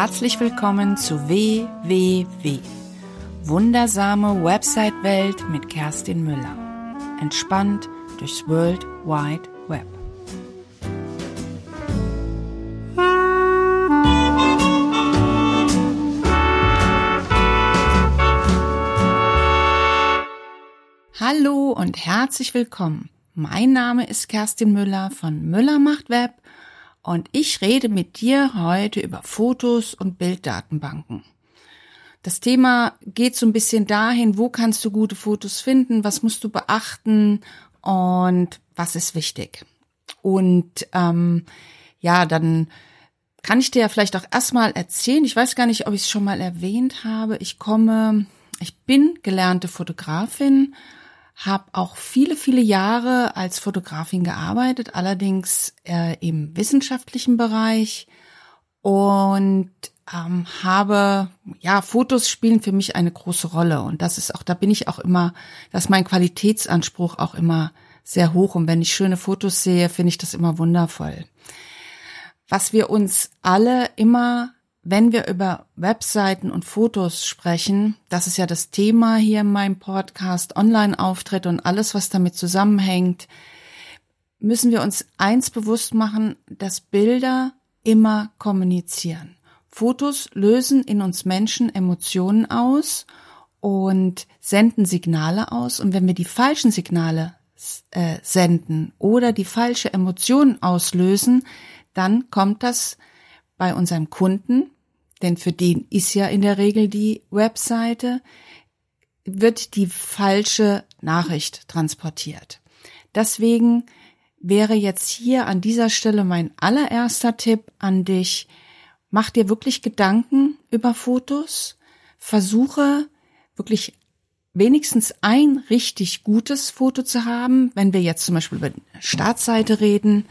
Herzlich willkommen zu WWW. Wundersame Website-Welt mit Kerstin Müller. Entspannt durchs World Wide Web. Hallo und herzlich willkommen. Mein Name ist Kerstin Müller von Müller macht Web und ich rede mit dir heute über Fotos und Bilddatenbanken. Das Thema geht so ein bisschen dahin, wo kannst du gute Fotos finden, was musst du beachten und was ist wichtig. Und ähm, ja, dann kann ich dir ja vielleicht auch erstmal erzählen, ich weiß gar nicht, ob ich es schon mal erwähnt habe, ich komme, ich bin gelernte Fotografin, habe auch viele, viele Jahre als Fotografin gearbeitet, allerdings äh, im wissenschaftlichen Bereich und ähm, habe, ja, Fotos spielen für mich eine große Rolle und das ist auch, da bin ich auch immer, dass mein Qualitätsanspruch auch immer sehr hoch und wenn ich schöne Fotos sehe, finde ich das immer wundervoll. Was wir uns alle immer wenn wir über Webseiten und Fotos sprechen, das ist ja das Thema hier in meinem Podcast, Online-Auftritt und alles, was damit zusammenhängt, müssen wir uns eins bewusst machen, dass Bilder immer kommunizieren. Fotos lösen in uns Menschen Emotionen aus und senden Signale aus. Und wenn wir die falschen Signale äh, senden oder die falsche Emotion auslösen, dann kommt das bei unserem Kunden, denn für den ist ja in der Regel die Webseite, wird die falsche Nachricht transportiert. Deswegen wäre jetzt hier an dieser Stelle mein allererster Tipp an dich. Mach dir wirklich Gedanken über Fotos. Versuche wirklich wenigstens ein richtig gutes Foto zu haben. Wenn wir jetzt zum Beispiel über Startseite reden,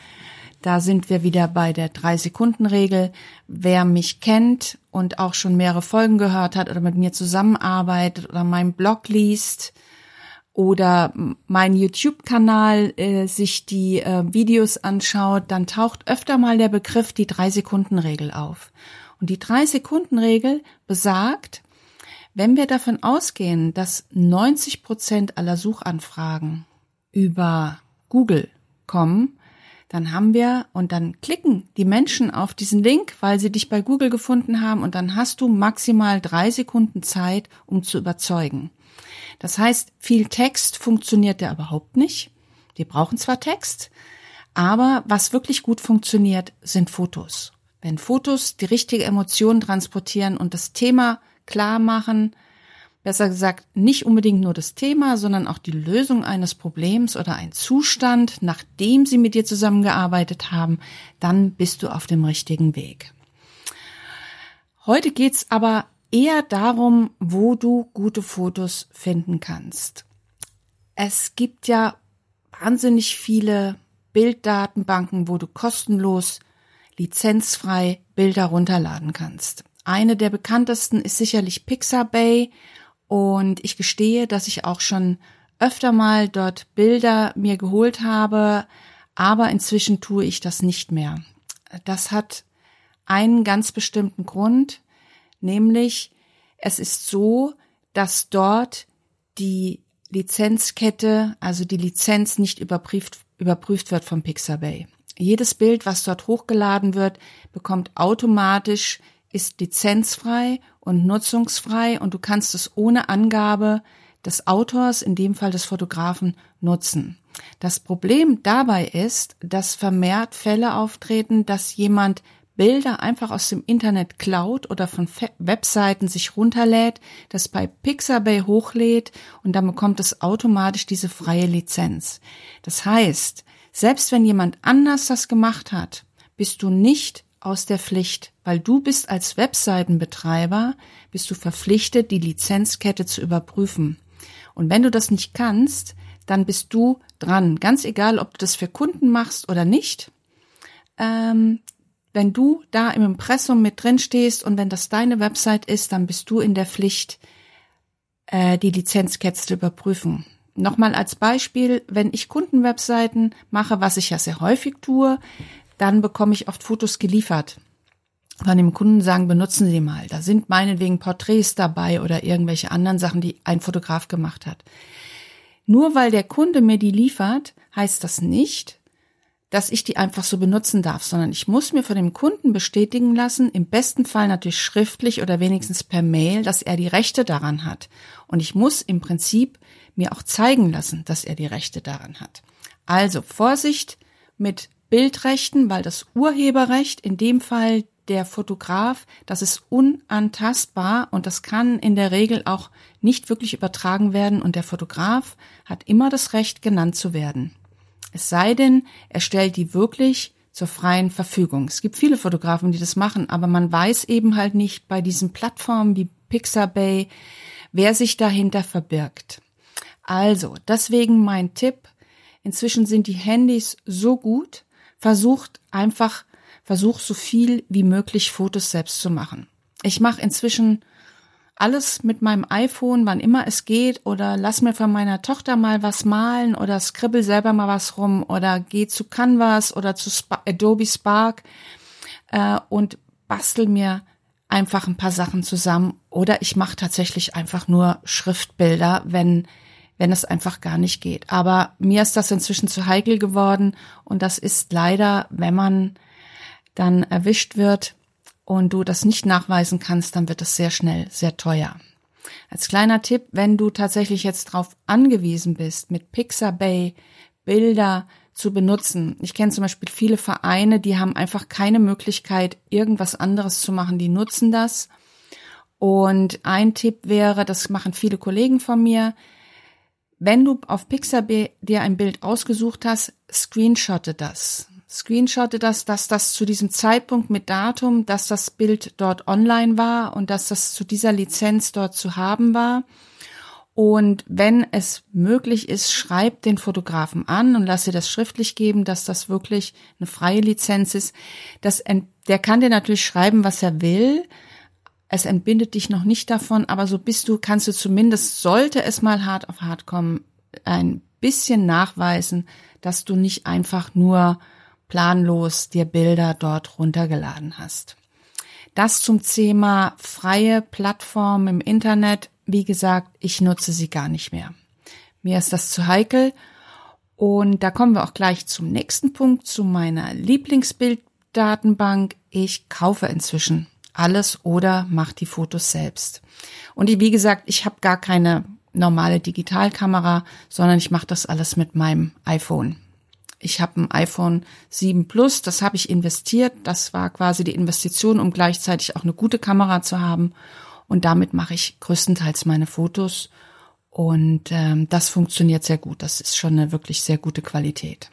da sind wir wieder bei der Drei-Sekunden-Regel. Wer mich kennt und auch schon mehrere Folgen gehört hat oder mit mir zusammenarbeitet oder meinen Blog liest oder meinen YouTube-Kanal äh, sich die äh, Videos anschaut, dann taucht öfter mal der Begriff die Drei-Sekunden-Regel auf. Und die Drei-Sekunden-Regel besagt, wenn wir davon ausgehen, dass 90 Prozent aller Suchanfragen über Google kommen, dann haben wir und dann klicken die Menschen auf diesen Link, weil sie dich bei Google gefunden haben und dann hast du maximal drei Sekunden Zeit, um zu überzeugen. Das heißt, viel Text funktioniert ja überhaupt nicht. Wir brauchen zwar Text, aber was wirklich gut funktioniert, sind Fotos. Wenn Fotos die richtige Emotion transportieren und das Thema klar machen, besser gesagt, nicht unbedingt nur das Thema, sondern auch die Lösung eines Problems oder ein Zustand, nachdem sie mit dir zusammengearbeitet haben, dann bist du auf dem richtigen Weg. Heute geht's aber eher darum, wo du gute Fotos finden kannst. Es gibt ja wahnsinnig viele Bilddatenbanken, wo du kostenlos, lizenzfrei Bilder runterladen kannst. Eine der bekanntesten ist sicherlich Pixabay und ich gestehe, dass ich auch schon öfter mal dort Bilder mir geholt habe, aber inzwischen tue ich das nicht mehr. Das hat einen ganz bestimmten Grund, nämlich es ist so, dass dort die Lizenzkette, also die Lizenz nicht überprüft, überprüft wird vom Pixabay. Jedes Bild, was dort hochgeladen wird, bekommt automatisch ist lizenzfrei und nutzungsfrei und du kannst es ohne Angabe des Autors, in dem Fall des Fotografen, nutzen. Das Problem dabei ist, dass vermehrt Fälle auftreten, dass jemand Bilder einfach aus dem Internet klaut oder von Webseiten sich runterlädt, das bei Pixabay hochlädt und dann bekommt es automatisch diese freie Lizenz. Das heißt, selbst wenn jemand anders das gemacht hat, bist du nicht aus der Pflicht, weil du bist als Webseitenbetreiber, bist du verpflichtet, die Lizenzkette zu überprüfen. Und wenn du das nicht kannst, dann bist du dran. Ganz egal, ob du das für Kunden machst oder nicht. Ähm, wenn du da im Impressum mit drin stehst und wenn das deine Website ist, dann bist du in der Pflicht, äh, die Lizenzkette zu überprüfen. Nochmal als Beispiel, wenn ich Kundenwebseiten mache, was ich ja sehr häufig tue, dann bekomme ich oft Fotos geliefert. Von dem Kunden sagen, benutzen Sie mal. Da sind meinetwegen Porträts dabei oder irgendwelche anderen Sachen, die ein Fotograf gemacht hat. Nur weil der Kunde mir die liefert, heißt das nicht, dass ich die einfach so benutzen darf, sondern ich muss mir von dem Kunden bestätigen lassen, im besten Fall natürlich schriftlich oder wenigstens per Mail, dass er die Rechte daran hat. Und ich muss im Prinzip mir auch zeigen lassen, dass er die Rechte daran hat. Also Vorsicht mit Bildrechten, weil das Urheberrecht in dem Fall der Fotograf, das ist unantastbar und das kann in der Regel auch nicht wirklich übertragen werden und der Fotograf hat immer das Recht genannt zu werden. Es sei denn, er stellt die wirklich zur freien Verfügung. Es gibt viele Fotografen, die das machen, aber man weiß eben halt nicht bei diesen Plattformen wie Pixabay, wer sich dahinter verbirgt. Also, deswegen mein Tipp. Inzwischen sind die Handys so gut, versucht einfach versuche so viel wie möglich Fotos selbst zu machen. Ich mache inzwischen alles mit meinem iPhone, wann immer es geht, oder lass mir von meiner Tochter mal was malen oder skribbel selber mal was rum oder geh zu Canvas oder zu Sp Adobe Spark äh, und bastel mir einfach ein paar Sachen zusammen oder ich mache tatsächlich einfach nur Schriftbilder, wenn wenn es einfach gar nicht geht. Aber mir ist das inzwischen zu heikel geworden und das ist leider, wenn man dann erwischt wird und du das nicht nachweisen kannst, dann wird es sehr schnell sehr teuer. Als kleiner Tipp, wenn du tatsächlich jetzt darauf angewiesen bist, mit Pixabay Bilder zu benutzen. Ich kenne zum Beispiel viele Vereine, die haben einfach keine Möglichkeit, irgendwas anderes zu machen. Die nutzen das. Und ein Tipp wäre, das machen viele Kollegen von mir, wenn du auf Pixabay dir ein Bild ausgesucht hast, screenshotte das screenshotte das, dass das zu diesem Zeitpunkt mit Datum, dass das Bild dort online war und dass das zu dieser Lizenz dort zu haben war. Und wenn es möglich ist, schreib den Fotografen an und lass dir das schriftlich geben, dass das wirklich eine freie Lizenz ist. Das, der kann dir natürlich schreiben, was er will. Es entbindet dich noch nicht davon, aber so bist du, kannst du zumindest, sollte es mal hart auf hart kommen, ein bisschen nachweisen, dass du nicht einfach nur planlos dir Bilder dort runtergeladen hast. Das zum Thema freie Plattform im Internet. Wie gesagt, ich nutze sie gar nicht mehr. Mir ist das zu heikel. Und da kommen wir auch gleich zum nächsten Punkt, zu meiner Lieblingsbilddatenbank. Ich kaufe inzwischen alles oder mache die Fotos selbst. Und wie gesagt, ich habe gar keine normale Digitalkamera, sondern ich mache das alles mit meinem iPhone. Ich habe ein iPhone 7 Plus, das habe ich investiert. Das war quasi die Investition, um gleichzeitig auch eine gute Kamera zu haben. Und damit mache ich größtenteils meine Fotos. Und ähm, das funktioniert sehr gut. Das ist schon eine wirklich sehr gute Qualität.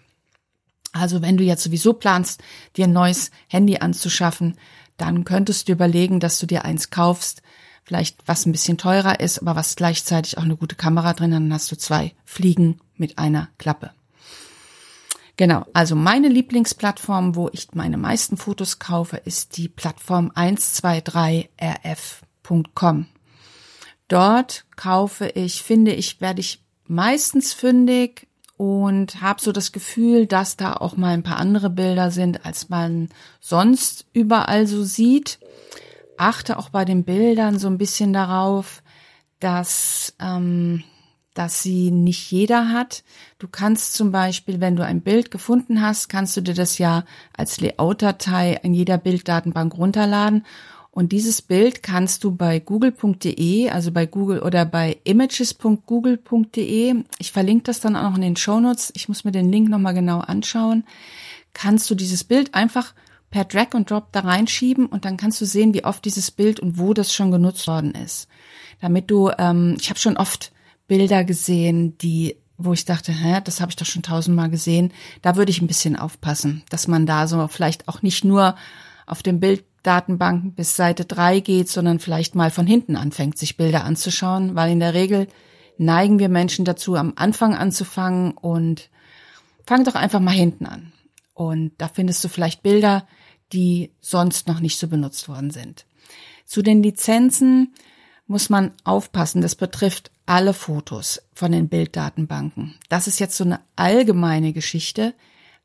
Also wenn du jetzt sowieso planst, dir ein neues Handy anzuschaffen, dann könntest du überlegen, dass du dir eins kaufst, vielleicht was ein bisschen teurer ist, aber was gleichzeitig auch eine gute Kamera drin hat. Dann hast du zwei Fliegen mit einer Klappe. Genau, also meine Lieblingsplattform, wo ich meine meisten Fotos kaufe, ist die Plattform 123rf.com. Dort kaufe ich, finde ich, werde ich meistens fündig und habe so das Gefühl, dass da auch mal ein paar andere Bilder sind, als man sonst überall so sieht. Achte auch bei den Bildern so ein bisschen darauf, dass ähm, dass sie nicht jeder hat. Du kannst zum Beispiel, wenn du ein Bild gefunden hast, kannst du dir das ja als Layout-Datei in jeder Bilddatenbank runterladen. Und dieses Bild kannst du bei google.de, also bei Google oder bei images.google.de, ich verlinke das dann auch noch in den Shownotes, ich muss mir den Link nochmal genau anschauen, kannst du dieses Bild einfach per Drag und Drop da reinschieben und dann kannst du sehen, wie oft dieses Bild und wo das schon genutzt worden ist. Damit du, ähm, ich habe schon oft Bilder gesehen, die wo ich dachte, hä, das habe ich doch schon tausendmal gesehen. Da würde ich ein bisschen aufpassen, dass man da so vielleicht auch nicht nur auf den Bilddatenbanken bis Seite drei geht, sondern vielleicht mal von hinten anfängt, sich Bilder anzuschauen, weil in der Regel neigen wir Menschen dazu, am Anfang anzufangen und fang doch einfach mal hinten an. Und da findest du vielleicht Bilder, die sonst noch nicht so benutzt worden sind. Zu den Lizenzen muss man aufpassen. Das betrifft alle Fotos von den Bilddatenbanken. Das ist jetzt so eine allgemeine Geschichte.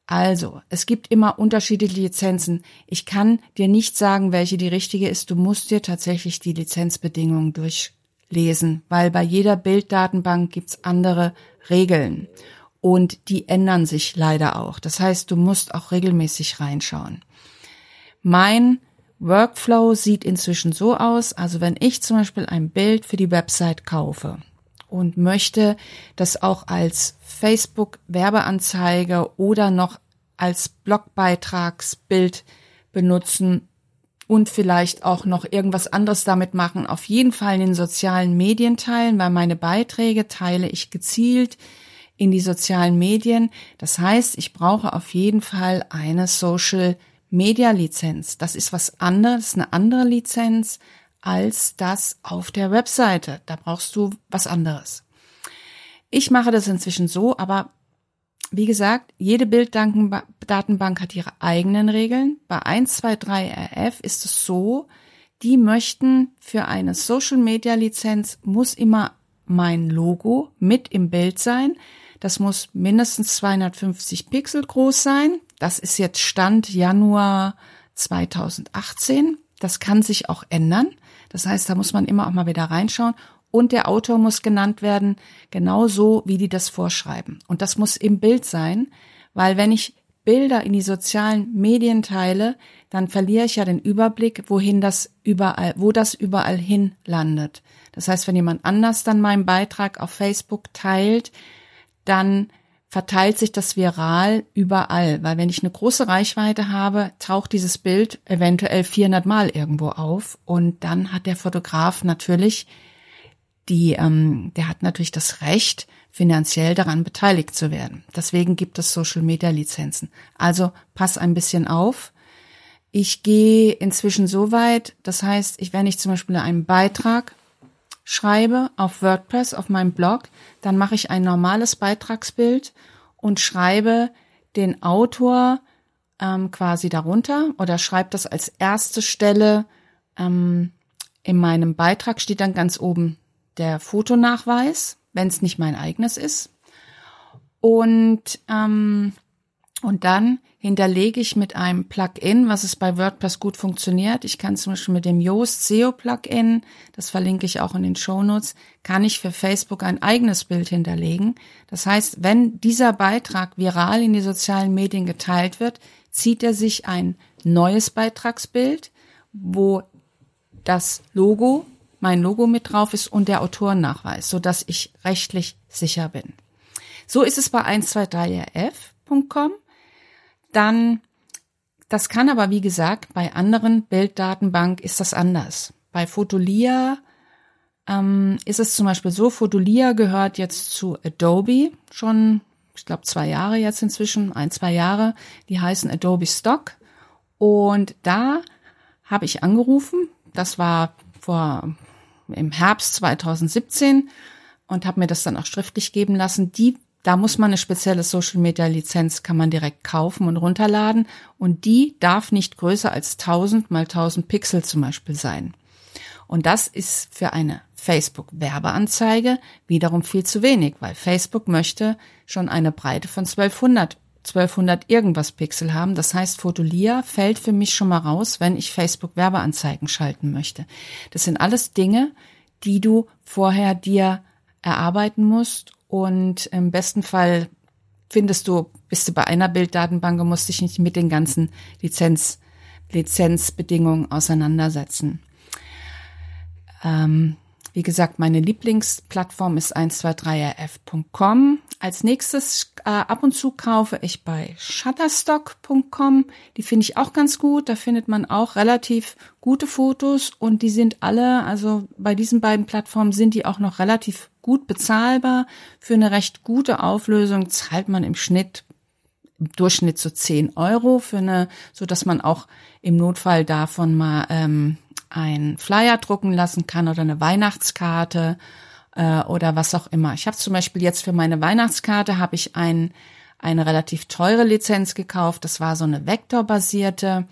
Also, es gibt immer unterschiedliche Lizenzen. Ich kann dir nicht sagen, welche die richtige ist. Du musst dir tatsächlich die Lizenzbedingungen durchlesen, weil bei jeder Bilddatenbank gibt's andere Regeln und die ändern sich leider auch. Das heißt, du musst auch regelmäßig reinschauen. Mein Workflow sieht inzwischen so aus, also wenn ich zum Beispiel ein Bild für die Website kaufe und möchte das auch als Facebook-Werbeanzeige oder noch als Blogbeitragsbild benutzen und vielleicht auch noch irgendwas anderes damit machen. Auf jeden Fall in den sozialen Medien teilen, weil meine Beiträge teile ich gezielt in die sozialen Medien. Das heißt, ich brauche auf jeden Fall eine Social Media Lizenz. Das ist was anderes, eine andere Lizenz als das auf der Webseite. Da brauchst du was anderes. Ich mache das inzwischen so, aber wie gesagt, jede Bilddatenbank hat ihre eigenen Regeln. Bei 123RF ist es so, die möchten für eine Social Media Lizenz muss immer mein Logo mit im Bild sein. Das muss mindestens 250 Pixel groß sein. Das ist jetzt Stand Januar 2018. Das kann sich auch ändern. Das heißt, da muss man immer auch mal wieder reinschauen. Und der Autor muss genannt werden, genauso wie die das vorschreiben. Und das muss im Bild sein, weil wenn ich Bilder in die sozialen Medien teile, dann verliere ich ja den Überblick, wohin das überall, wo das überall hin landet. Das heißt, wenn jemand anders dann meinen Beitrag auf Facebook teilt, dann verteilt sich das viral überall, weil wenn ich eine große Reichweite habe, taucht dieses Bild eventuell 400 Mal irgendwo auf und dann hat der Fotograf natürlich die, ähm, der hat natürlich das Recht, finanziell daran beteiligt zu werden. Deswegen gibt es Social Media Lizenzen. Also pass ein bisschen auf. Ich gehe inzwischen so weit, das heißt, ich, wenn ich zum Beispiel einen Beitrag schreibe auf WordPress, auf meinem Blog, dann mache ich ein normales Beitragsbild und schreibe den Autor ähm, quasi darunter oder schreibe das als erste Stelle ähm, in meinem Beitrag steht dann ganz oben der Fotonachweis, wenn es nicht mein eigenes ist. Und ähm, und dann hinterlege ich mit einem Plugin, was es bei WordPress gut funktioniert. Ich kann zum Beispiel mit dem Yoast SEO Plugin, das verlinke ich auch in den Show Notes, kann ich für Facebook ein eigenes Bild hinterlegen. Das heißt, wenn dieser Beitrag viral in die sozialen Medien geteilt wird, zieht er sich ein neues Beitragsbild, wo das Logo, mein Logo mit drauf ist und der Autorennachweis, so dass ich rechtlich sicher bin. So ist es bei 123rf.com dann, das kann aber wie gesagt, bei anderen Bilddatenbank ist das anders. Bei Fotolia ähm, ist es zum Beispiel so, Fotolia gehört jetzt zu Adobe schon, ich glaube, zwei Jahre jetzt inzwischen, ein, zwei Jahre. Die heißen Adobe Stock. Und da habe ich angerufen, das war vor im Herbst 2017 und habe mir das dann auch schriftlich geben lassen. Die da muss man eine spezielle Social Media Lizenz, kann man direkt kaufen und runterladen. Und die darf nicht größer als 1000 mal 1000 Pixel zum Beispiel sein. Und das ist für eine Facebook Werbeanzeige wiederum viel zu wenig, weil Facebook möchte schon eine Breite von 1200 1200 irgendwas Pixel haben. Das heißt, Fotolia fällt für mich schon mal raus, wenn ich Facebook Werbeanzeigen schalten möchte. Das sind alles Dinge, die du vorher dir erarbeiten musst und im besten Fall findest du, bist du bei einer Bilddatenbank und musst dich nicht mit den ganzen Lizenz, Lizenzbedingungen auseinandersetzen. Ähm, wie gesagt, meine Lieblingsplattform ist 123rf.com. Als nächstes äh, ab und zu kaufe ich bei shutterstock.com. Die finde ich auch ganz gut. Da findet man auch relativ gute Fotos und die sind alle, also bei diesen beiden Plattformen sind die auch noch relativ gut bezahlbar. Für eine recht gute Auflösung zahlt man im Schnitt im Durchschnitt so 10 Euro für eine, so dass man auch im Notfall davon mal ähm, ein Flyer drucken lassen kann oder eine Weihnachtskarte äh, oder was auch immer. Ich habe zum Beispiel jetzt für meine Weihnachtskarte habe ich ein, eine relativ teure Lizenz gekauft. Das war so eine vektorbasierte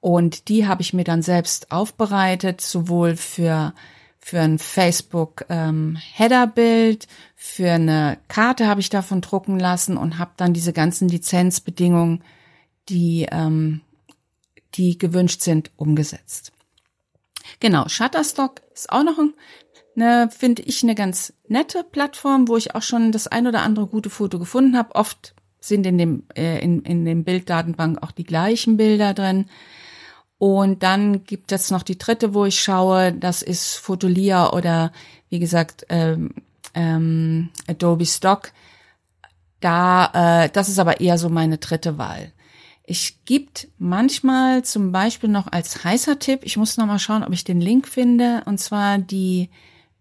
und die habe ich mir dann selbst aufbereitet, sowohl für für ein Facebook ähm, Headerbild, für eine Karte habe ich davon drucken lassen und habe dann diese ganzen Lizenzbedingungen, die ähm, die gewünscht sind, umgesetzt. Genau, Shutterstock ist auch noch eine, finde ich, eine ganz nette Plattform, wo ich auch schon das ein oder andere gute Foto gefunden habe. Oft sind in dem äh, in, in dem Bilddatenbank auch die gleichen Bilder drin. Und dann gibt es noch die dritte, wo ich schaue, das ist Fotolia oder wie gesagt ähm, ähm, Adobe Stock. Da, äh, das ist aber eher so meine dritte Wahl. Ich gibt manchmal zum Beispiel noch als heißer Tipp, ich muss noch mal schauen, ob ich den Link finde, und zwar die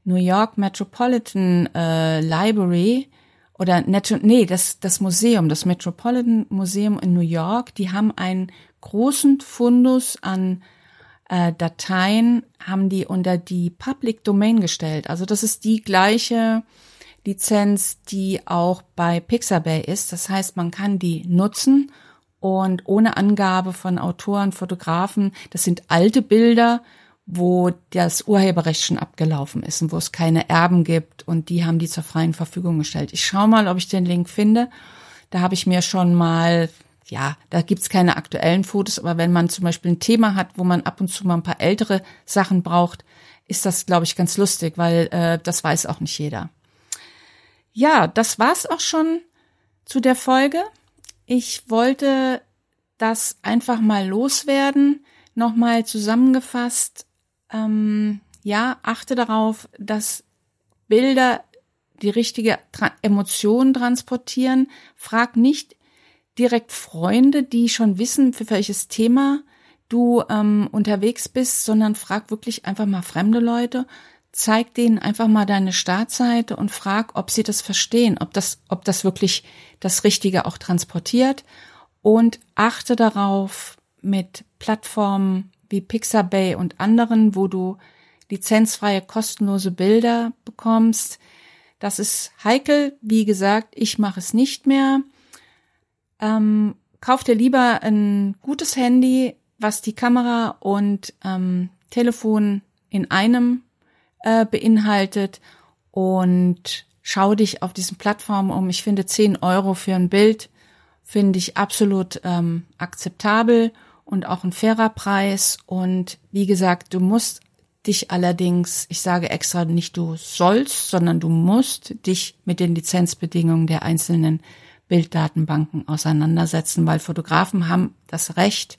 New York Metropolitan äh, Library oder nee, das, das Museum, das Metropolitan Museum in New York, die haben einen großen Fundus an äh, Dateien, haben die unter die Public Domain gestellt. Also das ist die gleiche Lizenz, die auch bei Pixabay ist. Das heißt, man kann die nutzen und ohne Angabe von Autoren, Fotografen. Das sind alte Bilder, wo das Urheberrecht schon abgelaufen ist und wo es keine Erben gibt und die haben die zur freien Verfügung gestellt. Ich schaue mal, ob ich den Link finde. Da habe ich mir schon mal, ja, da gibt's keine aktuellen Fotos, aber wenn man zum Beispiel ein Thema hat, wo man ab und zu mal ein paar ältere Sachen braucht, ist das, glaube ich, ganz lustig, weil äh, das weiß auch nicht jeder. Ja, das war's auch schon zu der Folge. Ich wollte das einfach mal loswerden. Nochmal zusammengefasst. Ähm, ja, achte darauf, dass Bilder die richtige Tra Emotion transportieren. Frag nicht direkt Freunde, die schon wissen, für welches Thema du ähm, unterwegs bist, sondern frag wirklich einfach mal fremde Leute zeig denen einfach mal deine Startseite und frag, ob sie das verstehen, ob das, ob das wirklich das Richtige auch transportiert und achte darauf mit Plattformen wie Pixabay und anderen, wo du lizenzfreie, kostenlose Bilder bekommst. Das ist heikel. Wie gesagt, ich mache es nicht mehr. Ähm, kauf dir lieber ein gutes Handy, was die Kamera und ähm, Telefon in einem äh, beinhaltet und schau dich auf diesen Plattformen um. Ich finde 10 Euro für ein Bild finde ich absolut ähm, akzeptabel und auch ein fairer Preis. Und wie gesagt, du musst dich allerdings, ich sage extra nicht du sollst, sondern du musst dich mit den Lizenzbedingungen der einzelnen Bilddatenbanken auseinandersetzen, weil Fotografen haben das Recht,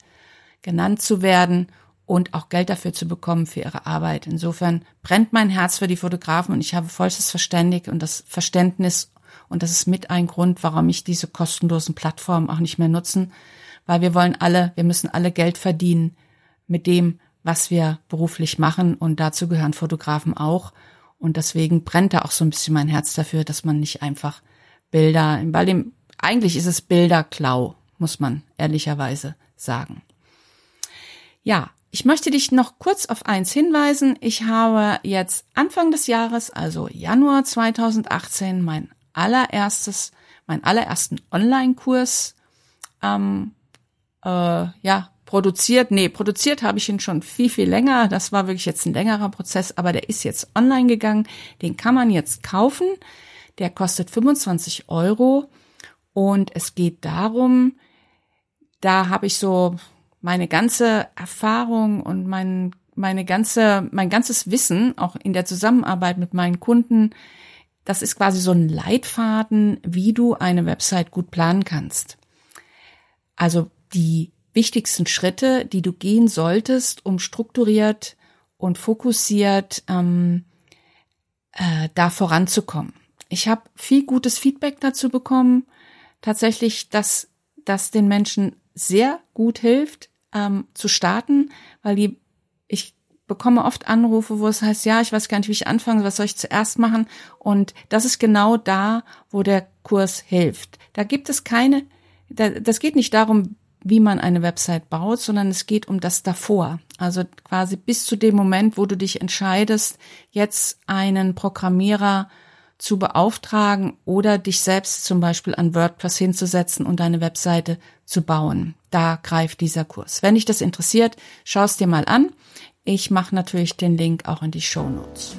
genannt zu werden und auch Geld dafür zu bekommen für ihre Arbeit. Insofern brennt mein Herz für die Fotografen und ich habe vollstes Verständig und das Verständnis und das ist mit ein Grund, warum ich diese kostenlosen Plattformen auch nicht mehr nutzen, weil wir wollen alle, wir müssen alle Geld verdienen mit dem, was wir beruflich machen und dazu gehören Fotografen auch und deswegen brennt da auch so ein bisschen mein Herz dafür, dass man nicht einfach Bilder, weil dem eigentlich ist es Bilderklau, muss man ehrlicherweise sagen. Ja, ich möchte dich noch kurz auf eins hinweisen. Ich habe jetzt Anfang des Jahres, also Januar 2018, mein allererstes, meinen allerersten Online-Kurs ähm, äh, ja produziert. Nee, produziert habe ich ihn schon viel, viel länger. Das war wirklich jetzt ein längerer Prozess, aber der ist jetzt online gegangen. Den kann man jetzt kaufen. Der kostet 25 Euro und es geht darum, da habe ich so meine ganze Erfahrung und mein, meine ganze, mein ganzes Wissen, auch in der Zusammenarbeit mit meinen Kunden, das ist quasi so ein Leitfaden, wie du eine Website gut planen kannst. Also die wichtigsten Schritte, die du gehen solltest, um strukturiert und fokussiert ähm, äh, da voranzukommen. Ich habe viel gutes Feedback dazu bekommen. Tatsächlich, dass das den Menschen sehr gut hilft, ähm, zu starten, weil die, ich bekomme oft Anrufe, wo es heißt, ja, ich weiß gar nicht, wie ich anfange, was soll ich zuerst machen? Und das ist genau da, wo der Kurs hilft. Da gibt es keine, da, das geht nicht darum, wie man eine Website baut, sondern es geht um das davor. Also quasi bis zu dem Moment, wo du dich entscheidest, jetzt einen Programmierer zu beauftragen oder dich selbst zum Beispiel an WordPress hinzusetzen und deine Webseite zu bauen. Da greift dieser Kurs. Wenn dich das interessiert, schau es dir mal an. Ich mache natürlich den Link auch in die Show Notes.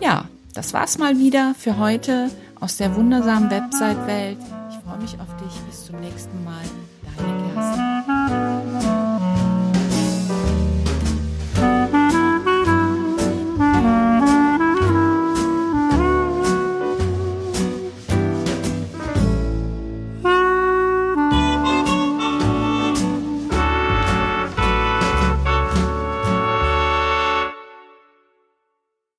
Ja, das war's mal wieder für heute aus der wundersamen Website-Welt. Ich freue mich auf dich. Bis zum nächsten Mal.